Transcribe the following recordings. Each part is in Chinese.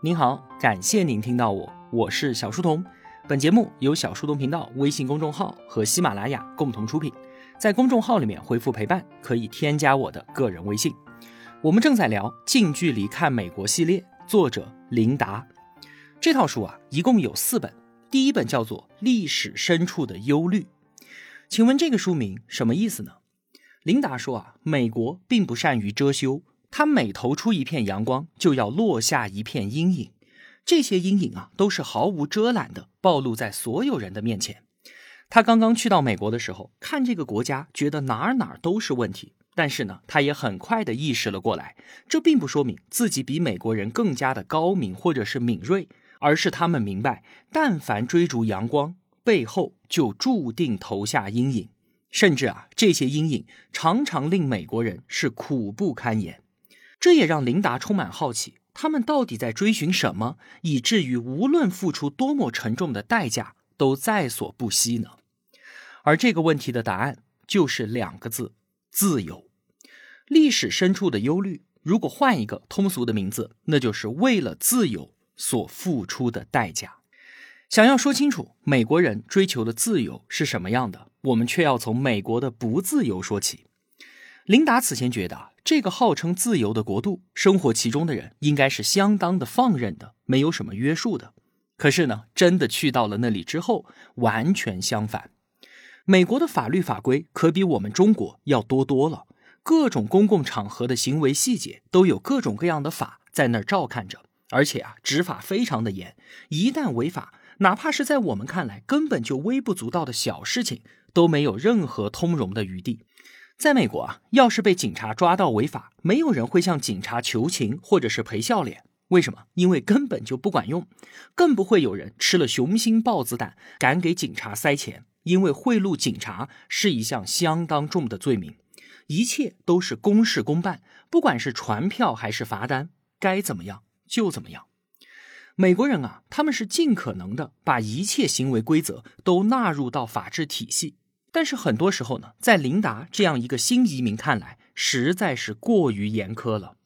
您好，感谢您听到我，我是小书童。本节目由小书童频道微信公众号和喜马拉雅共同出品。在公众号里面回复“陪伴”，可以添加我的个人微信。我们正在聊《近距离看美国》系列，作者琳达。这套书啊，一共有四本。第一本叫做《历史深处的忧虑》，请问这个书名什么意思呢？琳达说啊，美国并不善于遮羞，它每投出一片阳光，就要落下一片阴影。这些阴影啊，都是毫无遮拦的暴露在所有人的面前。他刚刚去到美国的时候，看这个国家，觉得哪哪都是问题。但是呢，他也很快的意识了过来，这并不说明自己比美国人更加的高明或者是敏锐。而是他们明白，但凡追逐阳光，背后就注定投下阴影，甚至啊，这些阴影常常令美国人是苦不堪言。这也让琳达充满好奇，他们到底在追寻什么，以至于无论付出多么沉重的代价，都在所不惜呢？而这个问题的答案就是两个字：自由。历史深处的忧虑，如果换一个通俗的名字，那就是为了自由。所付出的代价，想要说清楚美国人追求的自由是什么样的，我们却要从美国的不自由说起。琳达此前觉得，这个号称自由的国度，生活其中的人应该是相当的放任的，没有什么约束的。可是呢，真的去到了那里之后，完全相反。美国的法律法规可比我们中国要多多了，各种公共场合的行为细节都有各种各样的法在那儿照看着。而且啊，执法非常的严，一旦违法，哪怕是在我们看来根本就微不足道的小事情，都没有任何通融的余地。在美国啊，要是被警察抓到违法，没有人会向警察求情或者是赔笑脸。为什么？因为根本就不管用，更不会有人吃了雄心豹子胆敢给警察塞钱，因为贿赂警察是一项相当重的罪名。一切都是公事公办，不管是传票还是罚单，该怎么样？就怎么样，美国人啊，他们是尽可能的把一切行为规则都纳入到法治体系，但是很多时候呢，在琳达这样一个新移民看来，实在是过于严苛了。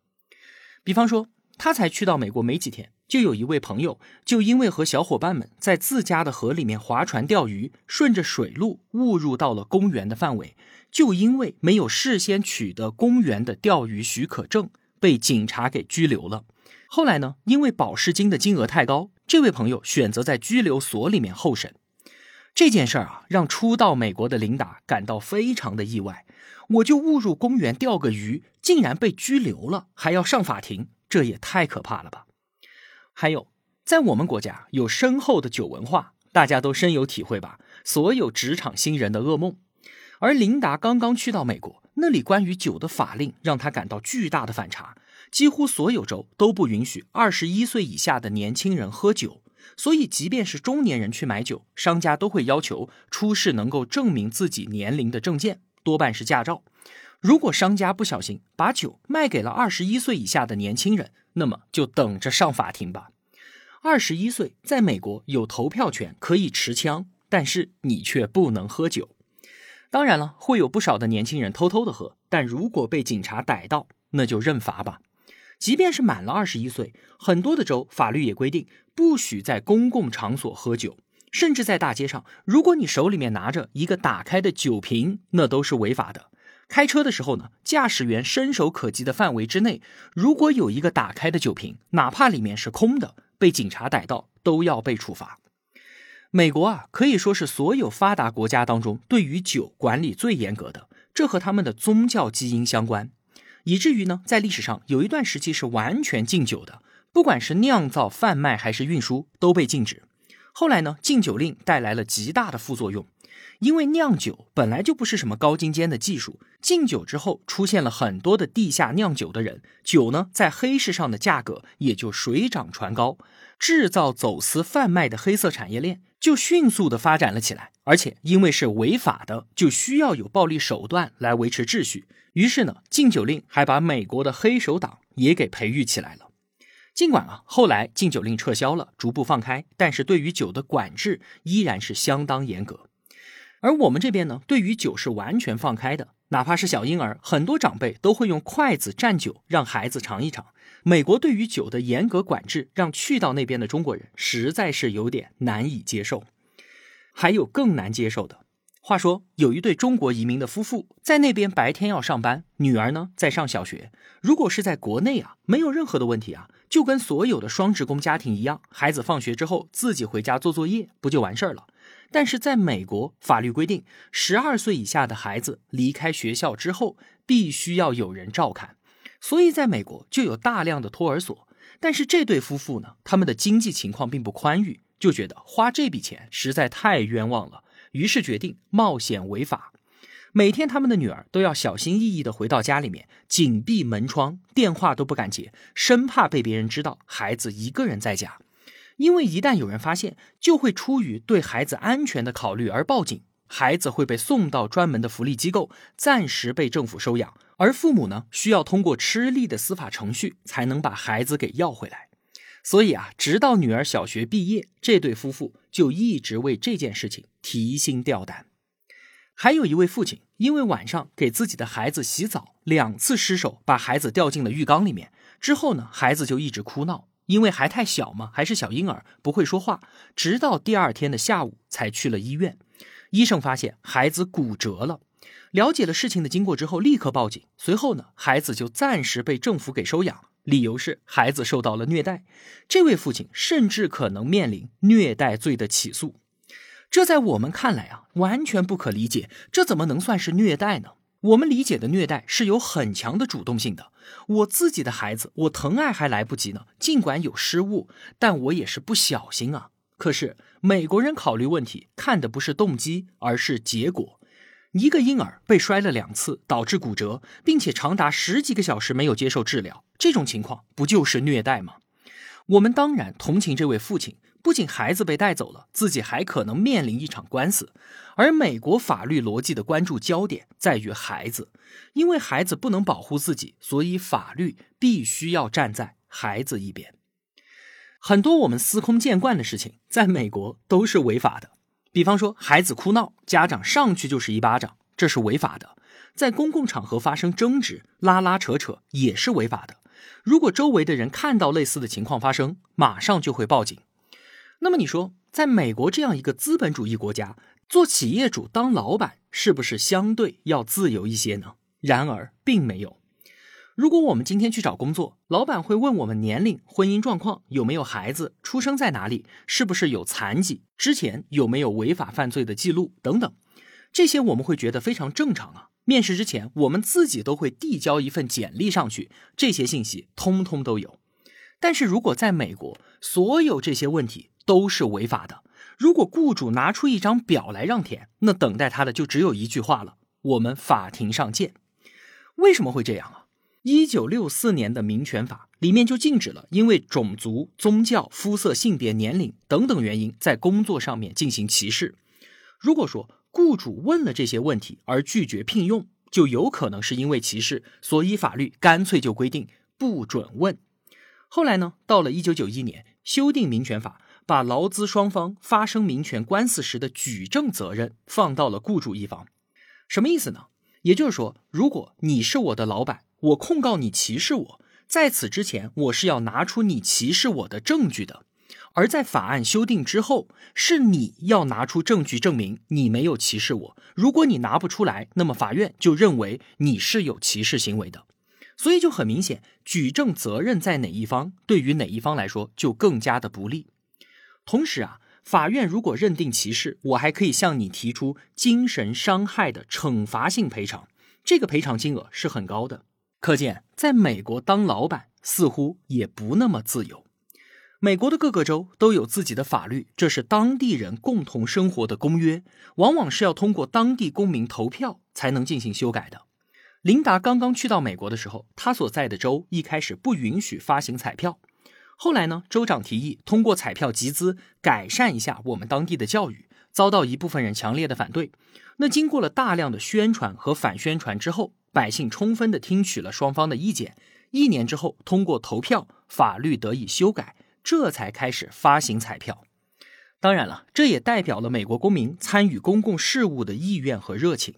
比方说，他才去到美国没几天，就有一位朋友，就因为和小伙伴们在自家的河里面划船钓鱼，顺着水路误入到了公园的范围，就因为没有事先取得公园的钓鱼许可证，被警察给拘留了。后来呢？因为保释金的金额太高，这位朋友选择在拘留所里面候审。这件事儿啊，让初到美国的琳达感到非常的意外。我就误入公园钓个鱼，竟然被拘留了，还要上法庭，这也太可怕了吧！还有，在我们国家有深厚的酒文化，大家都深有体会吧？所有职场新人的噩梦。而琳达刚刚去到美国，那里关于酒的法令让他感到巨大的反差。几乎所有州都不允许二十一岁以下的年轻人喝酒，所以即便是中年人去买酒，商家都会要求出示能够证明自己年龄的证件，多半是驾照。如果商家不小心把酒卖给了二十一岁以下的年轻人，那么就等着上法庭吧。二十一岁在美国有投票权，可以持枪，但是你却不能喝酒。当然了，会有不少的年轻人偷偷的喝，但如果被警察逮到，那就认罚吧。即便是满了二十一岁，很多的州法律也规定不许在公共场所喝酒，甚至在大街上，如果你手里面拿着一个打开的酒瓶，那都是违法的。开车的时候呢，驾驶员伸手可及的范围之内，如果有一个打开的酒瓶，哪怕里面是空的，被警察逮到都要被处罚。美国啊，可以说是所有发达国家当中对于酒管理最严格的，这和他们的宗教基因相关。以至于呢，在历史上有一段时期是完全禁酒的，不管是酿造、贩卖还是运输都被禁止。后来呢，禁酒令带来了极大的副作用，因为酿酒本来就不是什么高精尖的技术，禁酒之后出现了很多的地下酿酒的人，酒呢在黑市上的价格也就水涨船高，制造、走私、贩卖的黑色产业链就迅速的发展了起来。而且因为是违法的，就需要有暴力手段来维持秩序。于是呢，禁酒令还把美国的黑手党也给培育起来了。尽管啊，后来禁酒令撤销了，逐步放开，但是对于酒的管制依然是相当严格。而我们这边呢，对于酒是完全放开的，哪怕是小婴儿，很多长辈都会用筷子蘸酒让孩子尝一尝。美国对于酒的严格管制，让去到那边的中国人实在是有点难以接受。还有更难接受的。话说，有一对中国移民的夫妇在那边白天要上班，女儿呢在上小学。如果是在国内啊，没有任何的问题啊，就跟所有的双职工家庭一样，孩子放学之后自己回家做作业，不就完事儿了？但是在美国，法律规定，十二岁以下的孩子离开学校之后，必须要有人照看。所以，在美国就有大量的托儿所。但是这对夫妇呢，他们的经济情况并不宽裕，就觉得花这笔钱实在太冤枉了。于是决定冒险违法，每天他们的女儿都要小心翼翼地回到家里面，紧闭门窗，电话都不敢接，生怕被别人知道孩子一个人在家。因为一旦有人发现，就会出于对孩子安全的考虑而报警，孩子会被送到专门的福利机构，暂时被政府收养，而父母呢，需要通过吃力的司法程序才能把孩子给要回来。所以啊，直到女儿小学毕业，这对夫妇就一直为这件事情提心吊胆。还有一位父亲，因为晚上给自己的孩子洗澡，两次失手把孩子掉进了浴缸里面。之后呢，孩子就一直哭闹，因为还太小嘛，还是小婴儿，不会说话。直到第二天的下午才去了医院，医生发现孩子骨折了。了解了事情的经过之后，立刻报警。随后呢，孩子就暂时被政府给收养。理由是孩子受到了虐待，这位父亲甚至可能面临虐待罪的起诉。这在我们看来啊，完全不可理解。这怎么能算是虐待呢？我们理解的虐待是有很强的主动性的。我自己的孩子，我疼爱还来不及呢，尽管有失误，但我也是不小心啊。可是美国人考虑问题看的不是动机，而是结果。一个婴儿被摔了两次，导致骨折，并且长达十几个小时没有接受治疗，这种情况不就是虐待吗？我们当然同情这位父亲，不仅孩子被带走了，自己还可能面临一场官司。而美国法律逻辑的关注焦点在于孩子，因为孩子不能保护自己，所以法律必须要站在孩子一边。很多我们司空见惯的事情，在美国都是违法的。比方说，孩子哭闹，家长上去就是一巴掌，这是违法的；在公共场合发生争执，拉拉扯扯也是违法的。如果周围的人看到类似的情况发生，马上就会报警。那么你说，在美国这样一个资本主义国家，做企业主当老板是不是相对要自由一些呢？然而，并没有。如果我们今天去找工作，老板会问我们年龄、婚姻状况、有没有孩子、出生在哪里、是不是有残疾、之前有没有违法犯罪的记录等等，这些我们会觉得非常正常啊。面试之前，我们自己都会递交一份简历上去，这些信息通通都有。但是如果在美国，所有这些问题都是违法的。如果雇主拿出一张表来让填，那等待他的就只有一句话了：我们法庭上见。为什么会这样啊？一九六四年的民权法里面就禁止了，因为种族、宗教、肤色、性别、年龄等等原因，在工作上面进行歧视。如果说雇主问了这些问题而拒绝聘用，就有可能是因为歧视，所以法律干脆就规定不准问。后来呢，到了一九九一年，修订民权法，把劳资双方发生民权官司时的举证责任放到了雇主一方。什么意思呢？也就是说，如果你是我的老板。我控告你歧视我，在此之前，我是要拿出你歧视我的证据的。而在法案修订之后，是你要拿出证据证明你没有歧视我。如果你拿不出来，那么法院就认为你是有歧视行为的。所以就很明显，举证责任在哪一方，对于哪一方来说就更加的不利。同时啊，法院如果认定歧视，我还可以向你提出精神伤害的惩罚性赔偿，这个赔偿金额是很高的。可见，在美国当老板似乎也不那么自由。美国的各个州都有自己的法律，这是当地人共同生活的公约，往往是要通过当地公民投票才能进行修改的。琳达刚刚去到美国的时候，他所在的州一开始不允许发行彩票，后来呢，州长提议通过彩票集资改善一下我们当地的教育，遭到一部分人强烈的反对。那经过了大量的宣传和反宣传之后。百姓充分的听取了双方的意见，一年之后通过投票，法律得以修改，这才开始发行彩票。当然了，这也代表了美国公民参与公共事务的意愿和热情。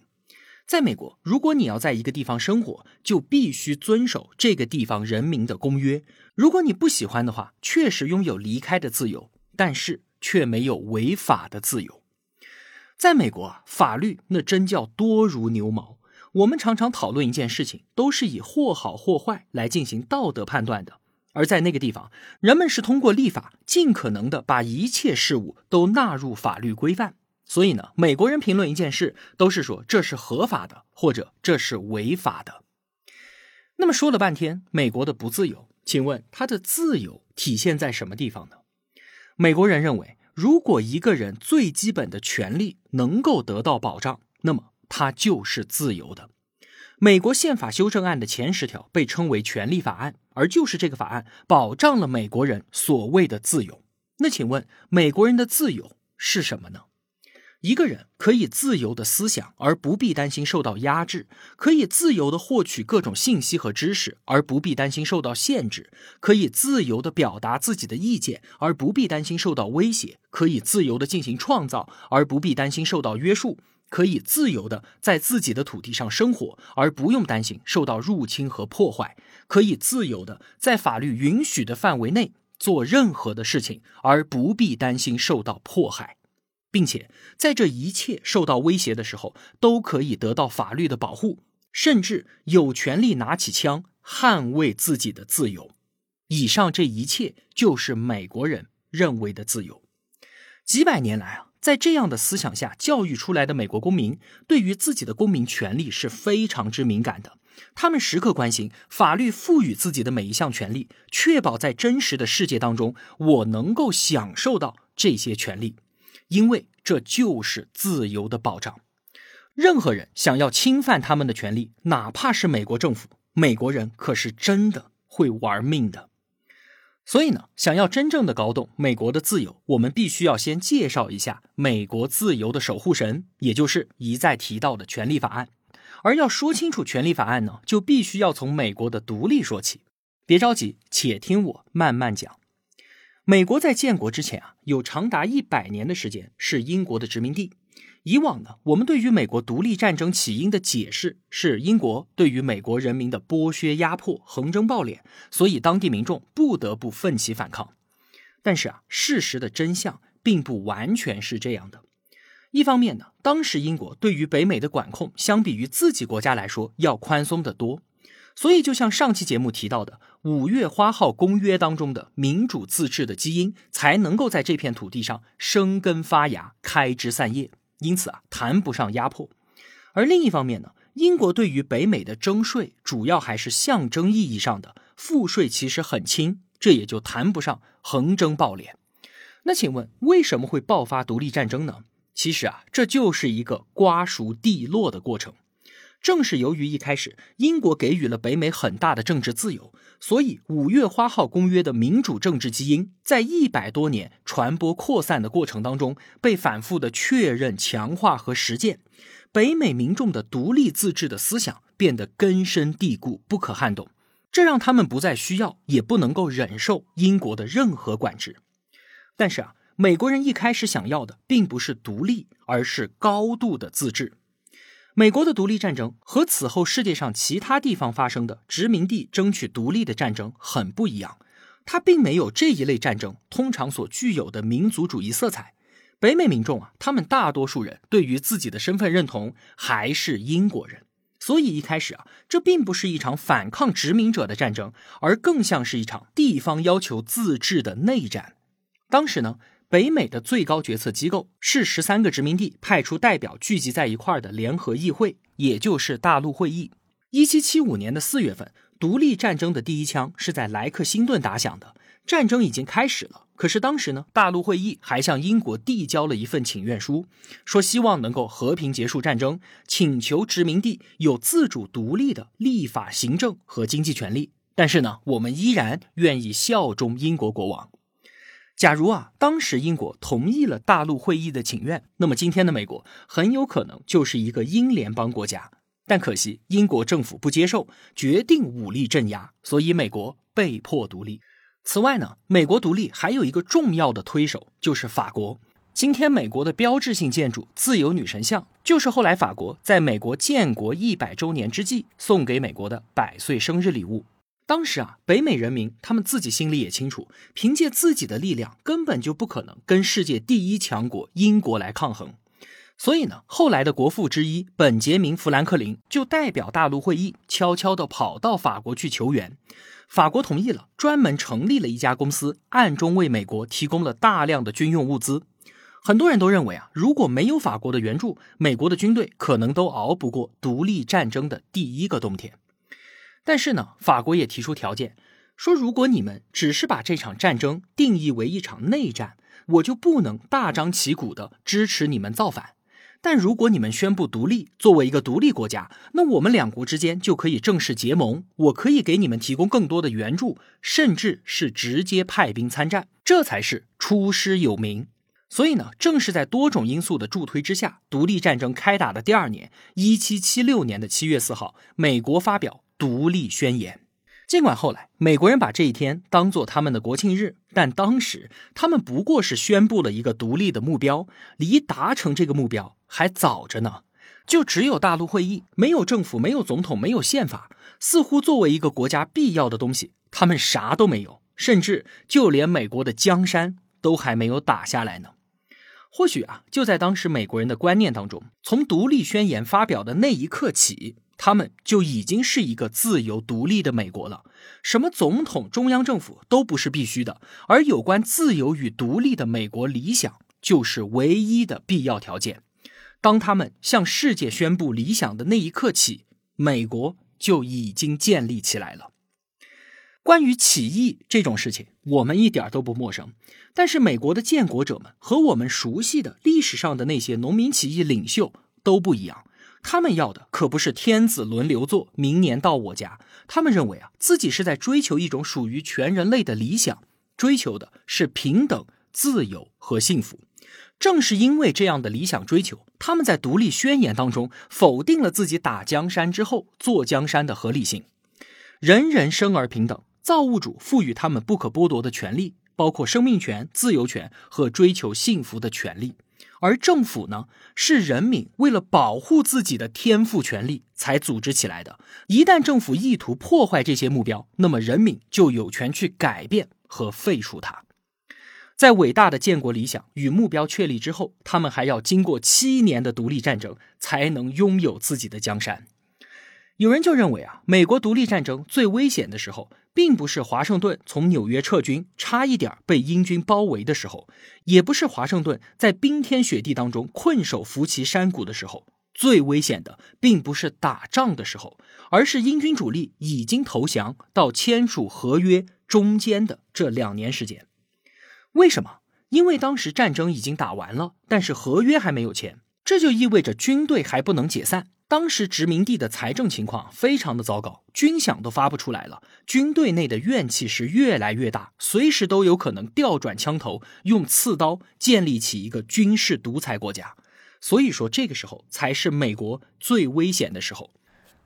在美国，如果你要在一个地方生活，就必须遵守这个地方人民的公约。如果你不喜欢的话，确实拥有离开的自由，但是却没有违法的自由。在美国啊，法律那真叫多如牛毛。我们常常讨论一件事情，都是以或好或坏来进行道德判断的。而在那个地方，人们是通过立法，尽可能的把一切事物都纳入法律规范。所以呢，美国人评论一件事，都是说这是合法的，或者这是违法的。那么说了半天，美国的不自由，请问它的自由体现在什么地方呢？美国人认为，如果一个人最基本的权利能够得到保障，那么他就是自由的。美国宪法修正案的前十条被称为权利法案，而就是这个法案保障了美国人所谓的自由。那请问，美国人的自由是什么呢？一个人可以自由的思想，而不必担心受到压制；可以自由的获取各种信息和知识，而不必担心受到限制；可以自由的表达自己的意见，而不必担心受到威胁；可以自由的进行创造，而不必担心受到约束；可以自由的在自己的土地上生活，而不用担心受到入侵和破坏；可以自由的在法律允许的范围内做任何的事情，而不必担心受到迫害。并且在这一切受到威胁的时候，都可以得到法律的保护，甚至有权利拿起枪捍卫自己的自由。以上这一切就是美国人认为的自由。几百年来啊，在这样的思想下教育出来的美国公民，对于自己的公民权利是非常之敏感的。他们时刻关心法律赋予自己的每一项权利，确保在真实的世界当中，我能够享受到这些权利。因为这就是自由的保障，任何人想要侵犯他们的权利，哪怕是美国政府，美国人可是真的会玩命的。所以呢，想要真正的搞懂美国的自由，我们必须要先介绍一下美国自由的守护神，也就是一再提到的权利法案。而要说清楚权利法案呢，就必须要从美国的独立说起。别着急，且听我慢慢讲。美国在建国之前啊，有长达一百年的时间是英国的殖民地。以往呢，我们对于美国独立战争起因的解释是英国对于美国人民的剥削、压迫、横征暴敛，所以当地民众不得不奋起反抗。但是啊，事实的真相并不完全是这样的。一方面呢，当时英国对于北美的管控，相比于自己国家来说要宽松得多。所以，就像上期节目提到的，《五月花号公约》当中的民主自治的基因，才能够在这片土地上生根发芽、开枝散叶。因此啊，谈不上压迫。而另一方面呢，英国对于北美的征税，主要还是象征意义上的赋税，其实很轻，这也就谈不上横征暴敛。那请问，为什么会爆发独立战争呢？其实啊，这就是一个瓜熟蒂落的过程。正是由于一开始英国给予了北美很大的政治自由，所以五月花号公约的民主政治基因在一百多年传播扩散的过程当中被反复的确认、强化和实践，北美民众的独立自治的思想变得根深蒂固、不可撼动，这让他们不再需要也不能够忍受英国的任何管制。但是啊，美国人一开始想要的并不是独立，而是高度的自治。美国的独立战争和此后世界上其他地方发生的殖民地争取独立的战争很不一样，它并没有这一类战争通常所具有的民族主义色彩。北美民众啊，他们大多数人对于自己的身份认同还是英国人，所以一开始啊，这并不是一场反抗殖民者的战争，而更像是一场地方要求自治的内战。当时呢。北美的最高决策机构是十三个殖民地派出代表聚集在一块儿的联合议会，也就是大陆会议。一七七五年的四月份，独立战争的第一枪是在莱克星顿打响的，战争已经开始了。可是当时呢，大陆会议还向英国递交了一份请愿书，说希望能够和平结束战争，请求殖民地有自主独立的立法、行政和经济权利。但是呢，我们依然愿意效忠英国国王。假如啊，当时英国同意了大陆会议的请愿，那么今天的美国很有可能就是一个英联邦国家。但可惜英国政府不接受，决定武力镇压，所以美国被迫独立。此外呢，美国独立还有一个重要的推手，就是法国。今天美国的标志性建筑自由女神像，就是后来法国在美国建国一百周年之际送给美国的百岁生日礼物。当时啊，北美人民他们自己心里也清楚，凭借自己的力量根本就不可能跟世界第一强国英国来抗衡。所以呢，后来的国父之一本杰明·富兰克林就代表大陆会议，悄悄地跑到法国去求援。法国同意了，专门成立了一家公司，暗中为美国提供了大量的军用物资。很多人都认为啊，如果没有法国的援助，美国的军队可能都熬不过独立战争的第一个冬天。但是呢，法国也提出条件，说如果你们只是把这场战争定义为一场内战，我就不能大张旗鼓的支持你们造反；但如果你们宣布独立，作为一个独立国家，那我们两国之间就可以正式结盟，我可以给你们提供更多的援助，甚至是直接派兵参战，这才是出师有名。所以呢，正是在多种因素的助推之下，独立战争开打的第二年，一七七六年的七月四号，美国发表。独立宣言。尽管后来美国人把这一天当做他们的国庆日，但当时他们不过是宣布了一个独立的目标，离达成这个目标还早着呢。就只有大陆会议，没有政府，没有总统，没有宪法，似乎作为一个国家必要的东西，他们啥都没有，甚至就连美国的江山都还没有打下来呢。或许啊，就在当时美国人的观念当中，从独立宣言发表的那一刻起。他们就已经是一个自由独立的美国了，什么总统、中央政府都不是必须的，而有关自由与独立的美国理想就是唯一的必要条件。当他们向世界宣布理想的那一刻起，美国就已经建立起来了。关于起义这种事情，我们一点都不陌生，但是美国的建国者们和我们熟悉的历史上的那些农民起义领袖都不一样。他们要的可不是天子轮流坐，明年到我家。他们认为啊，自己是在追求一种属于全人类的理想，追求的是平等、自由和幸福。正是因为这样的理想追求，他们在独立宣言当中否定了自己打江山之后坐江山的合理性。人人生而平等，造物主赋予他们不可剥夺的权利，包括生命权、自由权和追求幸福的权利。而政府呢，是人民为了保护自己的天赋权利才组织起来的。一旦政府意图破坏这些目标，那么人民就有权去改变和废除它。在伟大的建国理想与目标确立之后，他们还要经过七年的独立战争，才能拥有自己的江山。有人就认为啊，美国独立战争最危险的时候。并不是华盛顿从纽约撤军，差一点被英军包围的时候，也不是华盛顿在冰天雪地当中困守福奇山谷的时候，最危险的并不是打仗的时候，而是英军主力已经投降到签署合约中间的这两年时间。为什么？因为当时战争已经打完了，但是合约还没有签，这就意味着军队还不能解散。当时殖民地的财政情况非常的糟糕，军饷都发不出来了，军队内的怨气是越来越大，随时都有可能调转枪头，用刺刀建立起一个军事独裁国家。所以说，这个时候才是美国最危险的时候。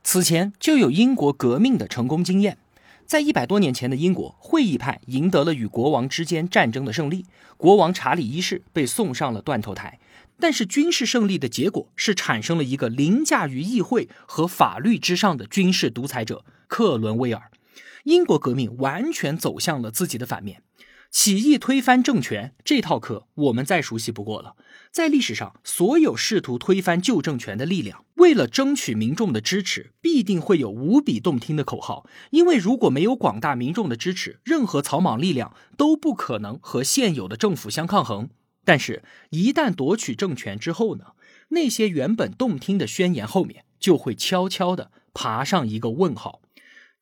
此前就有英国革命的成功经验，在一百多年前的英国，会议派赢得了与国王之间战争的胜利，国王查理一世被送上了断头台。但是军事胜利的结果是产生了一个凌驾于议会和法律之上的军事独裁者克伦威尔，英国革命完全走向了自己的反面，起义推翻政权这套课我们再熟悉不过了。在历史上，所有试图推翻旧政权的力量，为了争取民众的支持，必定会有无比动听的口号，因为如果没有广大民众的支持，任何草莽力量都不可能和现有的政府相抗衡。但是，一旦夺取政权之后呢？那些原本动听的宣言后面就会悄悄地爬上一个问号。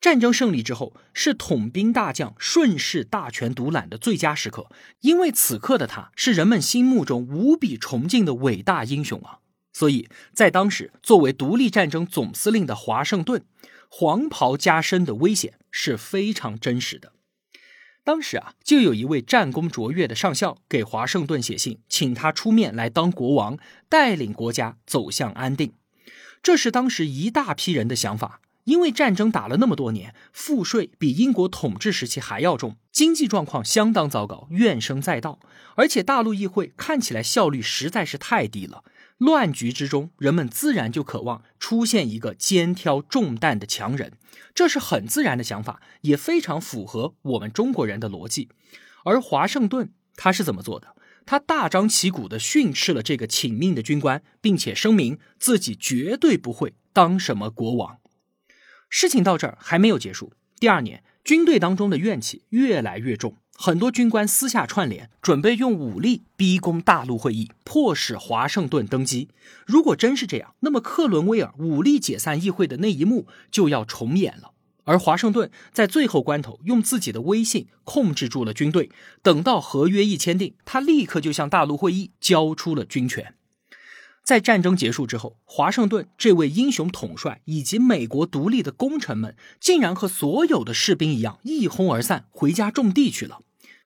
战争胜利之后，是统兵大将顺势大权独揽的最佳时刻，因为此刻的他是人们心目中无比崇敬的伟大英雄啊！所以在当时，作为独立战争总司令的华盛顿，黄袍加身的危险是非常真实的。当时啊，就有一位战功卓越的上校给华盛顿写信，请他出面来当国王，带领国家走向安定。这是当时一大批人的想法，因为战争打了那么多年，赋税比英国统治时期还要重，经济状况相当糟糕，怨声载道。而且大陆议会看起来效率实在是太低了，乱局之中，人们自然就渴望出现一个肩挑重担的强人，这是很自然的想法，也非常符合我们中国人的逻辑。而华盛顿他是怎么做的？他大张旗鼓地训斥了这个请命的军官，并且声明自己绝对不会当什么国王。事情到这儿还没有结束。第二年，军队当中的怨气越来越重，很多军官私下串联，准备用武力逼宫大陆会议，迫使华盛顿登基。如果真是这样，那么克伦威尔武力解散议会的那一幕就要重演了。而华盛顿在最后关头用自己的威信控制住了军队，等到合约一签订，他立刻就向大陆会议交出了军权。在战争结束之后，华盛顿这位英雄统帅以及美国独立的功臣们，竟然和所有的士兵一样一哄而散，回家种地去了。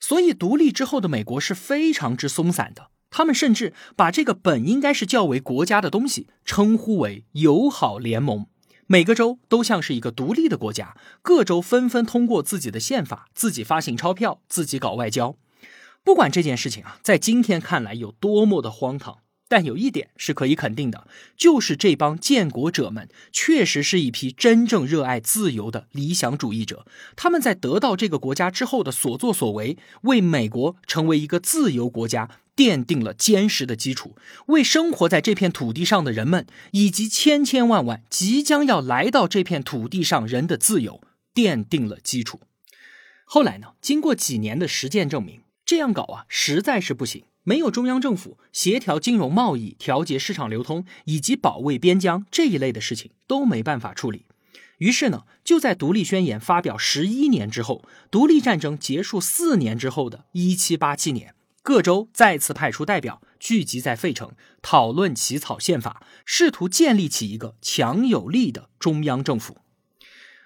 所以，独立之后的美国是非常之松散的。他们甚至把这个本应该是较为国家的东西，称呼为友好联盟。每个州都像是一个独立的国家，各州纷纷通过自己的宪法，自己发行钞票，自己搞外交。不管这件事情啊，在今天看来有多么的荒唐。但有一点是可以肯定的，就是这帮建国者们确实是一批真正热爱自由的理想主义者。他们在得到这个国家之后的所作所为，为美国成为一个自由国家奠定了坚实的基础，为生活在这片土地上的人们以及千千万万即将要来到这片土地上人的自由奠定了基础。后来呢？经过几年的实践证明，这样搞啊，实在是不行。没有中央政府协调金融贸易、调节市场流通以及保卫边疆这一类的事情都没办法处理。于是呢，就在独立宣言发表十一年之后，独立战争结束四年之后的一七八七年，各州再次派出代表聚集在费城，讨论起草宪法，试图建立起一个强有力的中央政府。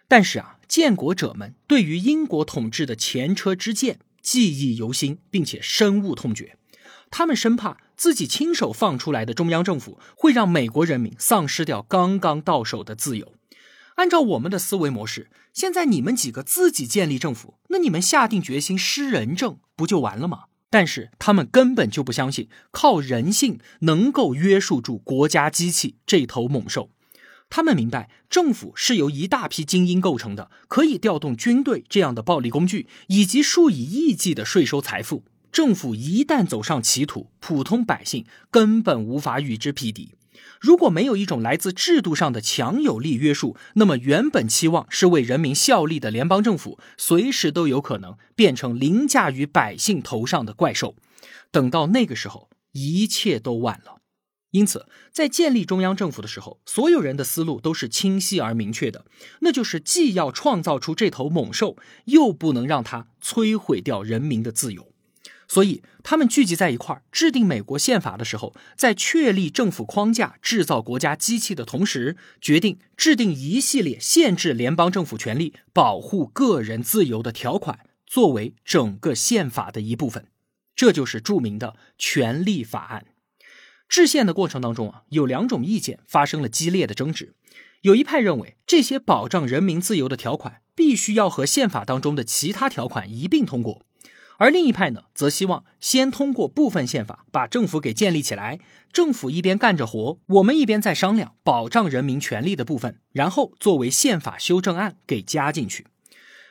但是啊，建国者们对于英国统治的前车之鉴记忆犹新，并且深恶痛绝。他们生怕自己亲手放出来的中央政府会让美国人民丧失掉刚刚到手的自由。按照我们的思维模式，现在你们几个自己建立政府，那你们下定决心施人政不就完了吗？但是他们根本就不相信靠人性能够约束住国家机器这头猛兽。他们明白政府是由一大批精英构成的，可以调动军队这样的暴力工具，以及数以亿计的税收财富。政府一旦走上歧途，普通百姓根本无法与之匹敌。如果没有一种来自制度上的强有力约束，那么原本期望是为人民效力的联邦政府，随时都有可能变成凌驾于百姓头上的怪兽。等到那个时候，一切都晚了。因此，在建立中央政府的时候，所有人的思路都是清晰而明确的，那就是既要创造出这头猛兽，又不能让它摧毁掉人民的自由。所以，他们聚集在一块儿制定美国宪法的时候，在确立政府框架、制造国家机器的同时，决定制定一系列限制联邦政府权力、保护个人自由的条款，作为整个宪法的一部分。这就是著名的权利法案。制宪的过程当中啊，有两种意见发生了激烈的争执。有一派认为，这些保障人民自由的条款必须要和宪法当中的其他条款一并通过。而另一派呢，则希望先通过部分宪法把政府给建立起来，政府一边干着活，我们一边再商量保障人民权利的部分，然后作为宪法修正案给加进去。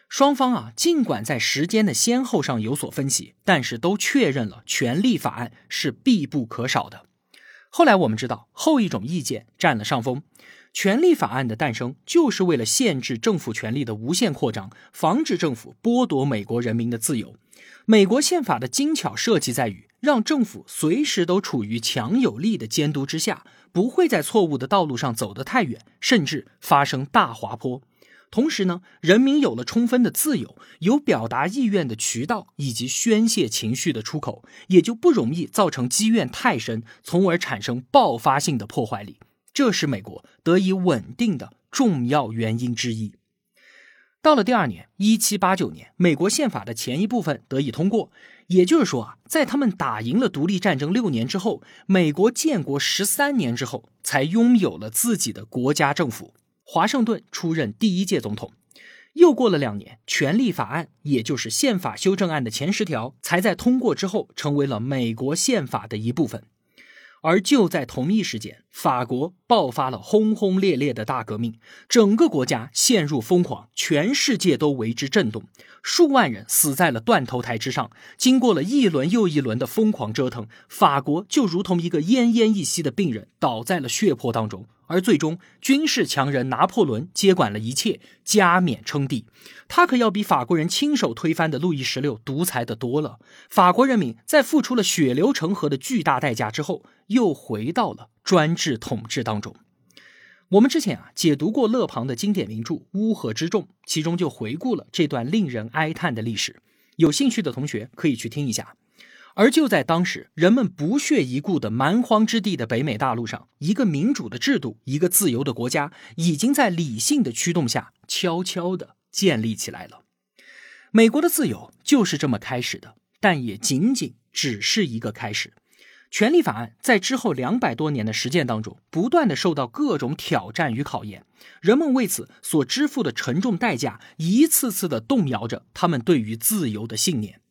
双方啊，尽管在时间的先后上有所分歧，但是都确认了权利法案是必不可少的。后来我们知道，后一种意见占了上风。权利法案的诞生，就是为了限制政府权力的无限扩张，防止政府剥夺美国人民的自由。美国宪法的精巧设计在于，让政府随时都处于强有力的监督之下，不会在错误的道路上走得太远，甚至发生大滑坡。同时呢，人民有了充分的自由，有表达意愿的渠道以及宣泄情绪的出口，也就不容易造成积怨太深，从而产生爆发性的破坏力。这是美国得以稳定的重要原因之一。到了第二年，一七八九年，美国宪法的前一部分得以通过。也就是说啊，在他们打赢了独立战争六年之后，美国建国十三年之后，才拥有了自己的国家政府。华盛顿出任第一届总统。又过了两年，权利法案，也就是宪法修正案的前十条，才在通过之后成为了美国宪法的一部分。而就在同一时间，法国爆发了轰轰烈烈的大革命，整个国家陷入疯狂，全世界都为之震动，数万人死在了断头台之上。经过了一轮又一轮的疯狂折腾，法国就如同一个奄奄一息的病人，倒在了血泊当中。而最终，军事强人拿破仑接管了一切，加冕称帝。他可要比法国人亲手推翻的路易十六独裁的多了。法国人民在付出了血流成河的巨大代价之后，又回到了专制统治当中。我们之前啊解读过勒庞的经典名著《乌合之众》，其中就回顾了这段令人哀叹的历史。有兴趣的同学可以去听一下。而就在当时，人们不屑一顾的蛮荒之地的北美大陆上，一个民主的制度，一个自由的国家，已经在理性的驱动下悄悄地建立起来了。美国的自由就是这么开始的，但也仅仅只是一个开始。权利法案在之后两百多年的实践当中，不断的受到各种挑战与考验，人们为此所支付的沉重代价，一次次的动摇着他们对于自由的信念。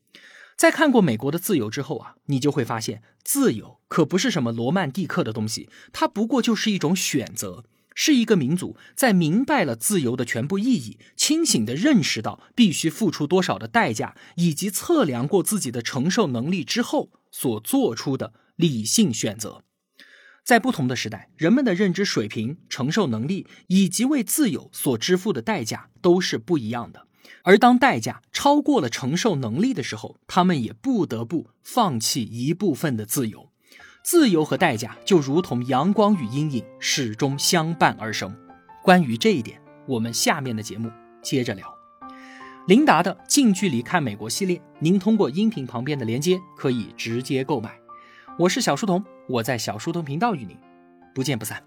在看过美国的自由之后啊，你就会发现，自由可不是什么罗曼蒂克的东西，它不过就是一种选择，是一个民族在明白了自由的全部意义，清醒的认识到必须付出多少的代价，以及测量过自己的承受能力之后所做出的理性选择。在不同的时代，人们的认知水平、承受能力以及为自由所支付的代价都是不一样的。而当代价超过了承受能力的时候，他们也不得不放弃一部分的自由。自由和代价就如同阳光与阴影，始终相伴而生。关于这一点，我们下面的节目接着聊。琳达的近距离看美国系列，您通过音频旁边的连接可以直接购买。我是小书童，我在小书童频道与您不见不散。